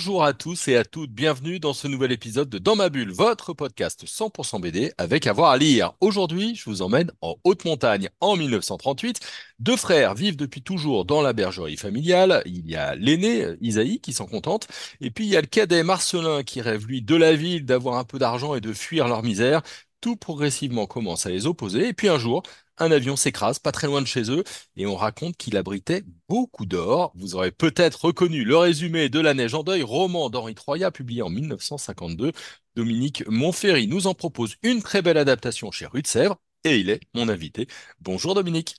Bonjour à tous et à toutes, bienvenue dans ce nouvel épisode de Dans ma bulle, votre podcast 100% BD avec avoir à lire. Aujourd'hui, je vous emmène en haute montagne en 1938. Deux frères vivent depuis toujours dans la bergerie familiale. Il y a l'aîné, Isaïe, qui s'en contente, et puis il y a le cadet Marcelin qui rêve, lui, de la ville, d'avoir un peu d'argent et de fuir leur misère. Tout progressivement commence à les opposer, et puis un jour, un avion s'écrase pas très loin de chez eux et on raconte qu'il abritait beaucoup d'or. Vous aurez peut-être reconnu le résumé de La Neige en deuil, roman d'Henri Troyat publié en 1952. Dominique Montferry nous en propose une très belle adaptation chez Rue de Sèvres et il est mon invité. Bonjour Dominique.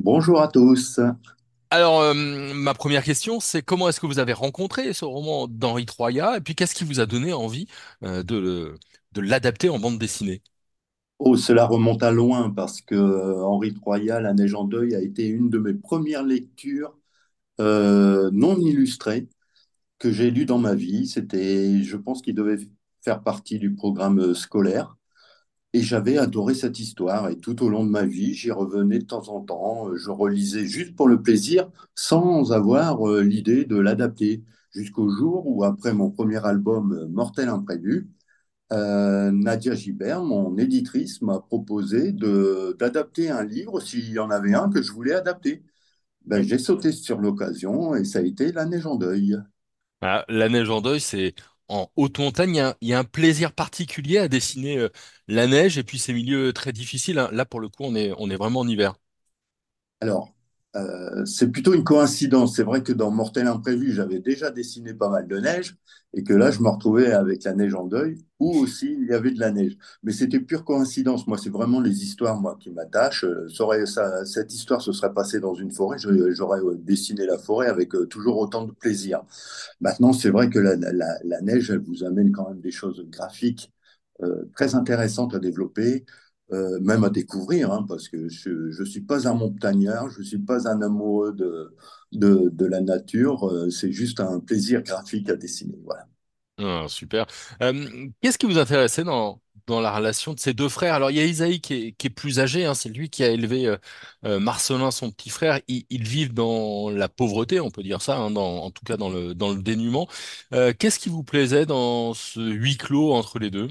Bonjour à tous. Alors, euh, ma première question, c'est comment est-ce que vous avez rencontré ce roman d'Henri Troyat et puis qu'est-ce qui vous a donné envie euh, de, le- de l'adapter en bande dessinée? Oh, cela remonte à loin parce que euh, Henri Troyat, La Neige en deuil, a été une de mes premières lectures euh, non illustrées que j'ai lues dans ma vie. C'était, je pense qu'il devait faire partie du programme euh, scolaire. Et j'avais adoré cette histoire. Et tout au long de ma vie, j'y revenais de temps en temps. Je relisais juste pour le plaisir, sans avoir l'idée de l'adapter. Jusqu'au jour où, après mon premier album Mortel Imprévu, Euh, Nadia Gibert, mon éditrice, m'a proposé d'adapter un livre s'il y en avait un que je voulais adapter. Ben, j'ai sauté sur l'occasion et ça a été La Neige en deuil. Ah, la neige en deuil, c'est en haute montagne, il y a, un il y a un plaisir particulier à dessiner euh, la neige et puis ces milieux très difficiles. hein. Là, pour le coup, on est, on est vraiment en hiver. Alors, euh, c'est plutôt une coïncidence. C'est vrai que dans Mortel Imprévu, j'avais déjà dessiné pas mal de neige et que là, je me retrouvais avec La Neige en deuil où aussi il y avait de la neige. Mais c'était pure coïncidence. Moi, c'est vraiment les histoires, moi, qui m'attachent. Euh, ça cette histoire se serait passée dans une forêt. J'aurais euh, dessiné la forêt avec toujours autant de plaisir. Maintenant, c'est vrai que la, la- la neige, elle vous amène quand même des choses graphiques euh, très intéressantes à développer, euh, même à découvrir, hein, parce que je ne suis pas un montagnard, je ne suis pas un amoureux de, de, de la nature, euh, c'est juste un plaisir graphique à dessiner. Voilà. Ah, super. Euh, qu'est-ce qui vous intéressait dans, dans la relation de ces deux frères? Alors, il y a Isaïe qui est, qui est plus âgé, hein, c'est lui qui a élevé Marcelin, son petit frère. Ils, ils vivent dans la pauvreté, on peut dire ça, hein, dans, en tout cas dans le, dans le dénuement. Qu'est-ce qui vous plaisait dans ce huis clos entre les deux?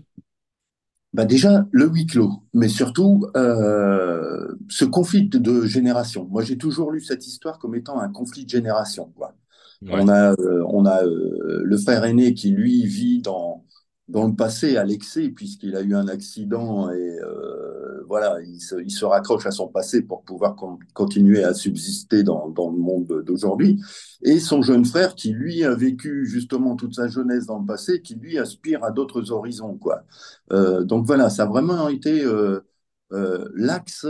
Bah déjà, le huis clos, mais surtout euh, ce conflit de, génération. Moi, j'ai toujours lu cette histoire comme étant un conflit de génération, quoi. Ouais. On a, euh, on a euh, le frère aîné qui, lui, vit dans, dans le passé à l'excès, puisqu'il a eu un accident et voilà, il se, raccroche à son passé pour pouvoir con- continuer à subsister dans, le monde d'aujourd'hui. Et son jeune frère qui, lui, a vécu justement toute sa jeunesse dans le passé, qui, lui, aspire à d'autres horizons, quoi. Euh, donc voilà, ça a vraiment été euh, euh, l'axe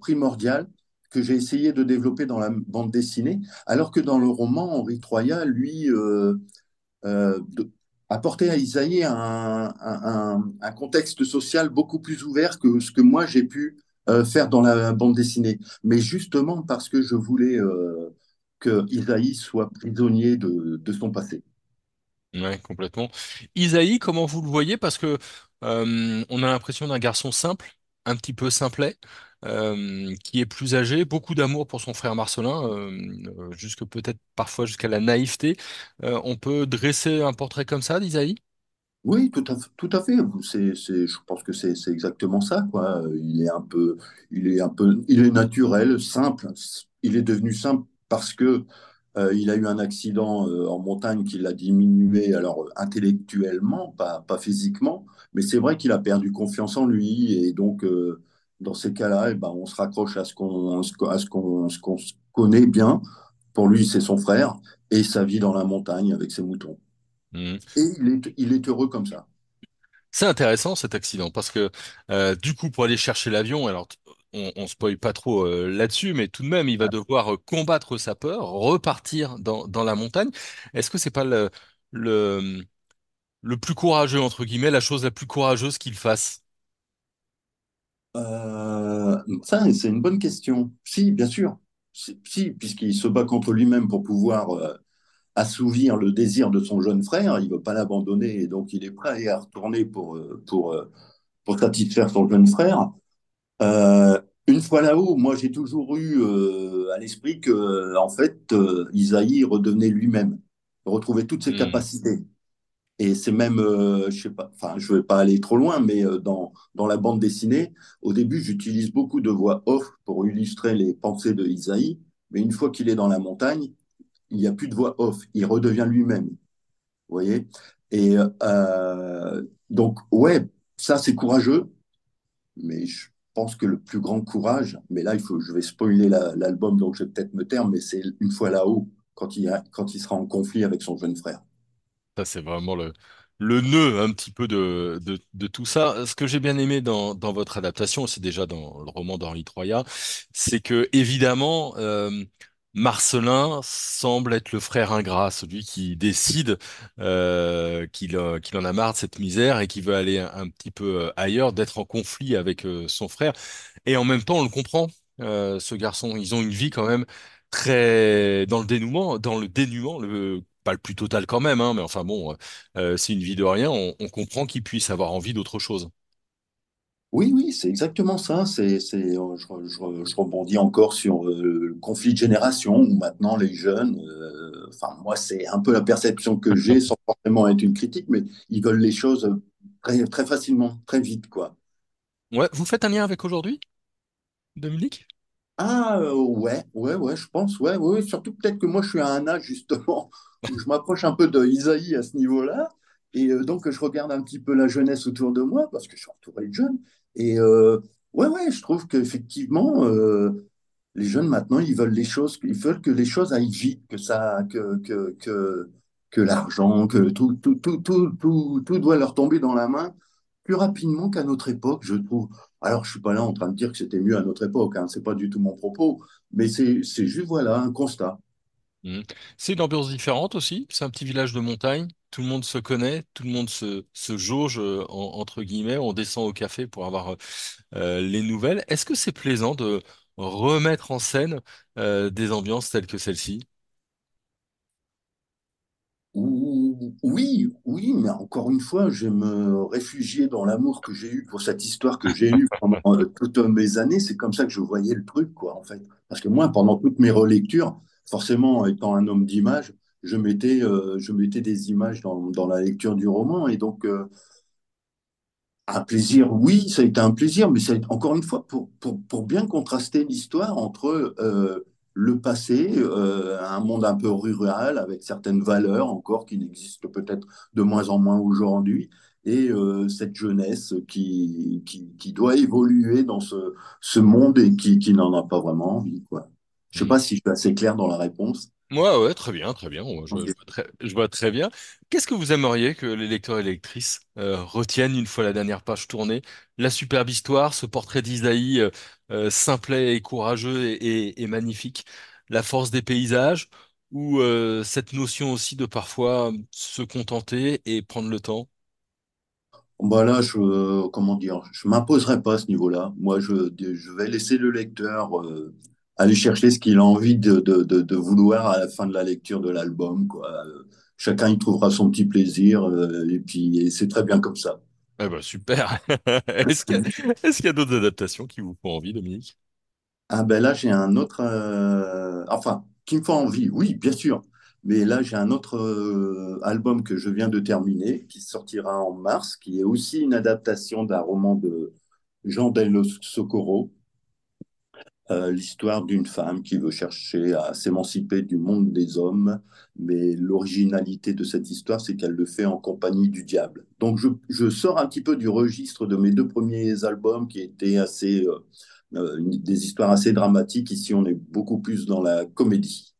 primordial que j'ai essayé de développer dans la bande dessinée. Alors que dans le roman, Henri Troyat, lui, apportait à Isaïe un, contexte social beaucoup plus ouvert que ce que moi j'ai pu euh, faire dans la bande dessinée. Mais justement parce que je voulais euh, que Isaïe soit prisonnier de, son passé. Ouais, complètement. Isaïe, comment vous le voyez? Parce que euh, on a l'impression d'un garçon simple, un petit peu simplet, euh, qui est plus âgé, beaucoup d'amour pour son frère Marcelin, euh, euh, jusque peut-être parfois jusqu'à la naïveté. On peut dresser un portrait comme ça d'Isaïe? Oui, tout à, tout à fait. C'est, c'est, je pense que c'est exactement ça, quoi. Il est un peu, il est un peu, il est naturel, simple. Il est devenu simple parce que il a eu un accident en montagne qui l'a diminué, alors intellectuellement, pas, pas physiquement, mais c'est vrai qu'il a perdu confiance en lui et donc dans ces cas-là, eh ben, on se raccroche à ce qu'on, qu'on connaît bien. Pour lui, c'est son frère et sa vie dans la montagne avec ses moutons. Mhm. Et il est, il est heureux comme ça. C'est intéressant cet accident parce que euh, du coup pour aller chercher l'avion, alors on, on spoil pas trop euh, là-dessus, mais tout de même il va devoir euh, combattre sa peur, repartir dans, dans la montagne. Est-ce que c'est pas le, le le plus courageux, entre guillemets, la chose la plus courageuse qu'il fasse? Euh, ça, c'est une bonne question. Si, bien sûr. Si, puisqu'il se bat contre lui-même pour pouvoir euh, assouvir le désir de son jeune frère. Il ne veut pas l'abandonner et donc il est prêt à retourner pour, euh, pour, euh, pour satisfaire son jeune frère. Euh, une fois là-haut, moi j'ai toujours eu euh, à l'esprit que en fait euh, Isaïe redevenait lui-même, retrouvait toutes ses Hmm. capacités. Et c'est même, euh, je sais pas, enfin je vais pas aller trop loin, mais euh, dans, la bande dessinée, au début j'utilise beaucoup de voix off pour illustrer les pensées de Isaïe, mais une fois qu'il est dans la montagne, il n'y a plus de voix off, il redevient lui-même. Vous voyez? Et euh, donc ouais, ça c'est courageux. Mais je pense que le plus grand courage, mais là, je vais spoiler la- l'album, donc je vais peut-être me taire, mais c'est une fois là-haut, quand il sera en conflit avec son jeune frère. Ça, c'est vraiment le, le nœud un petit peu de, de, tout ça. Ce que j'ai bien aimé dans, dans votre adaptation, c'est déjà dans le roman d'Henri Troyat, c'est que, évidemment, euh, Marcelin semble être le frère ingrat, celui qui décide euh, qu'il euh, qu'il en a marre de cette misère et qui veut aller un, petit peu ailleurs, d'être en conflit avec son frère. Et en même temps, on le comprend, ce garçon. Ils ont une vie quand même très dans le dénouement, dans le dénuement, le pas le plus total quand même, hein, mais enfin bon, euh, c'est une vie de rien. On, on comprend qu'ils puissent avoir envie d'autre chose. Oui, oui, c'est exactement ça. C'est, c'est, euh, je, re- je re- je rebondis encore sur euh, le conflit de génération où maintenant les jeunes, euh, enfin moi c'est un peu la perception que j'ai sans forcément être une critique, mais ils veulent les choses très, très facilement, très vite, quoi. Ouais, vous faites un lien avec aujourd'hui, Dominique? Ah euh, ouais, ouais, ouais, je pense, ouais, ouais. Surtout peut-être que moi je suis à un âge justement où je m'approche un peu de Isaïe à ce niveau-là, et euh, donc je regarde un petit peu la jeunesse autour de moi parce que je suis entouré de jeunes, et euh, ouais, ouais, je trouve qu'effectivement euh, les jeunes maintenant ils veulent les choses, ils veulent que les choses aillent vite, que ça, que que que, que l'argent, que tout, tout, tout, tout, tout, tout doit leur tomber dans la main plus rapidement qu'à notre époque, je trouve. Alors, je suis pas là en train de dire que c'était mieux à notre époque, hein, c'est pas du tout mon propos, mais c'est juste voilà un constat. Mhm. C'est une ambiance différente aussi. C'est un petit village de montagne. Tout le monde se connaît, tout le monde se, jauge euh, en- entre guillemets. On descend au café pour avoir euh, les nouvelles. Est-ce que c'est plaisant de remettre en scène euh, des ambiances telles que celle-ci? Oui, oui, mais encore une fois, je me réfugier dans l'amour que j'ai eu pour cette histoire que j'ai eue pendant euh, toutes mes années. C'est comme ça que je voyais le truc, quoi, en fait. Parce que moi, pendant toutes mes relectures, forcément, étant un homme d'image, je mettais, euh, je mettais des images dans, dans la lecture du roman. Et donc, euh, Un plaisir, oui, ça a été un plaisir, mais c'est encore une fois pour, pour, pour bien contraster l'histoire entre le passé, euh, un monde un peu rural avec certaines valeurs encore qui n'existent peut-être de moins en moins aujourd'hui, et euh, cette jeunesse qui, qui, qui doit évoluer dans ce, ce monde et qui, qui n'en a pas vraiment envie, quoi. Je sais pas si je suis assez clair dans la réponse. Ouais, ouais, très bien, très bien. Moi, Je, je vois très, je vois très bien. Qu'est-ce que vous aimeriez que les lecteurs et lectrices euh, retiennent une fois la dernière page tournée? La superbe histoire, ce portrait d'Isaïe euh, euh, simplet et courageux et, et- et magnifique, la force des paysages, ou euh, cette notion aussi de parfois se contenter et prendre le temps? Bah là, je, comment dire, je m'imposerai pas à ce niveau-là. Moi, je, je vais laisser le lecteur euh, aller chercher ce qu'il a envie de, de, de, de vouloir à la fin de la lecture de l'album, quoi. Chacun y trouvera son petit plaisir, euh, et puis c'est très bien comme ça. Eh ben, super. Est-ce qu'il y a, y d'autres adaptations qui vous font envie, Dominique? Ah ben là, j'ai un autre, euh, enfin, qui me fait envie, oui, bien sûr. Mais là, j'ai un autre euh, album que je viens de terminer, qui sortira en mars, qui est aussi une adaptation d'un roman de Jean Del Socorro. Euh, l'histoire d'une femme qui veut chercher à s'émanciper du monde des hommes, mais l'originalité de cette histoire, c'est qu'elle le fait en compagnie du diable. Donc je, je sors un petit peu du registre de mes deux premiers albums qui étaient assez, euh, euh, des histoires assez dramatiques. Ici, on est beaucoup plus dans la comédie.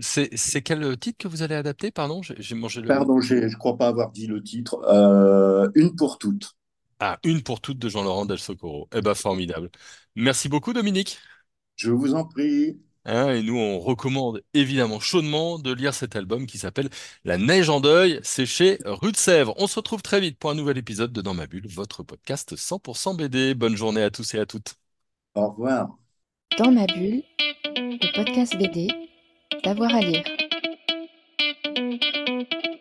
C'est, quel titre que vous allez adapter? Pardon, j'ai mangé le... Pardon, je ne crois pas avoir dit le titre. Euh, une pour toutes. Ah, une pour toutes de Jean-Laurent Del Socorro. Eh ben, formidable. Merci beaucoup, Dominique. Je vous en prie. Hein, et nous, on recommande évidemment chaudement de lire cet album qui s'appelle La neige en deuil. C'est chez Rue de Sèvres. On se retrouve très vite pour un nouvel épisode de Dans ma bulle, votre podcast 100% BD. Bonne journée à tous et à toutes. Au revoir. Dans ma bulle, le podcast BD, d'avoir à lire. Thank you.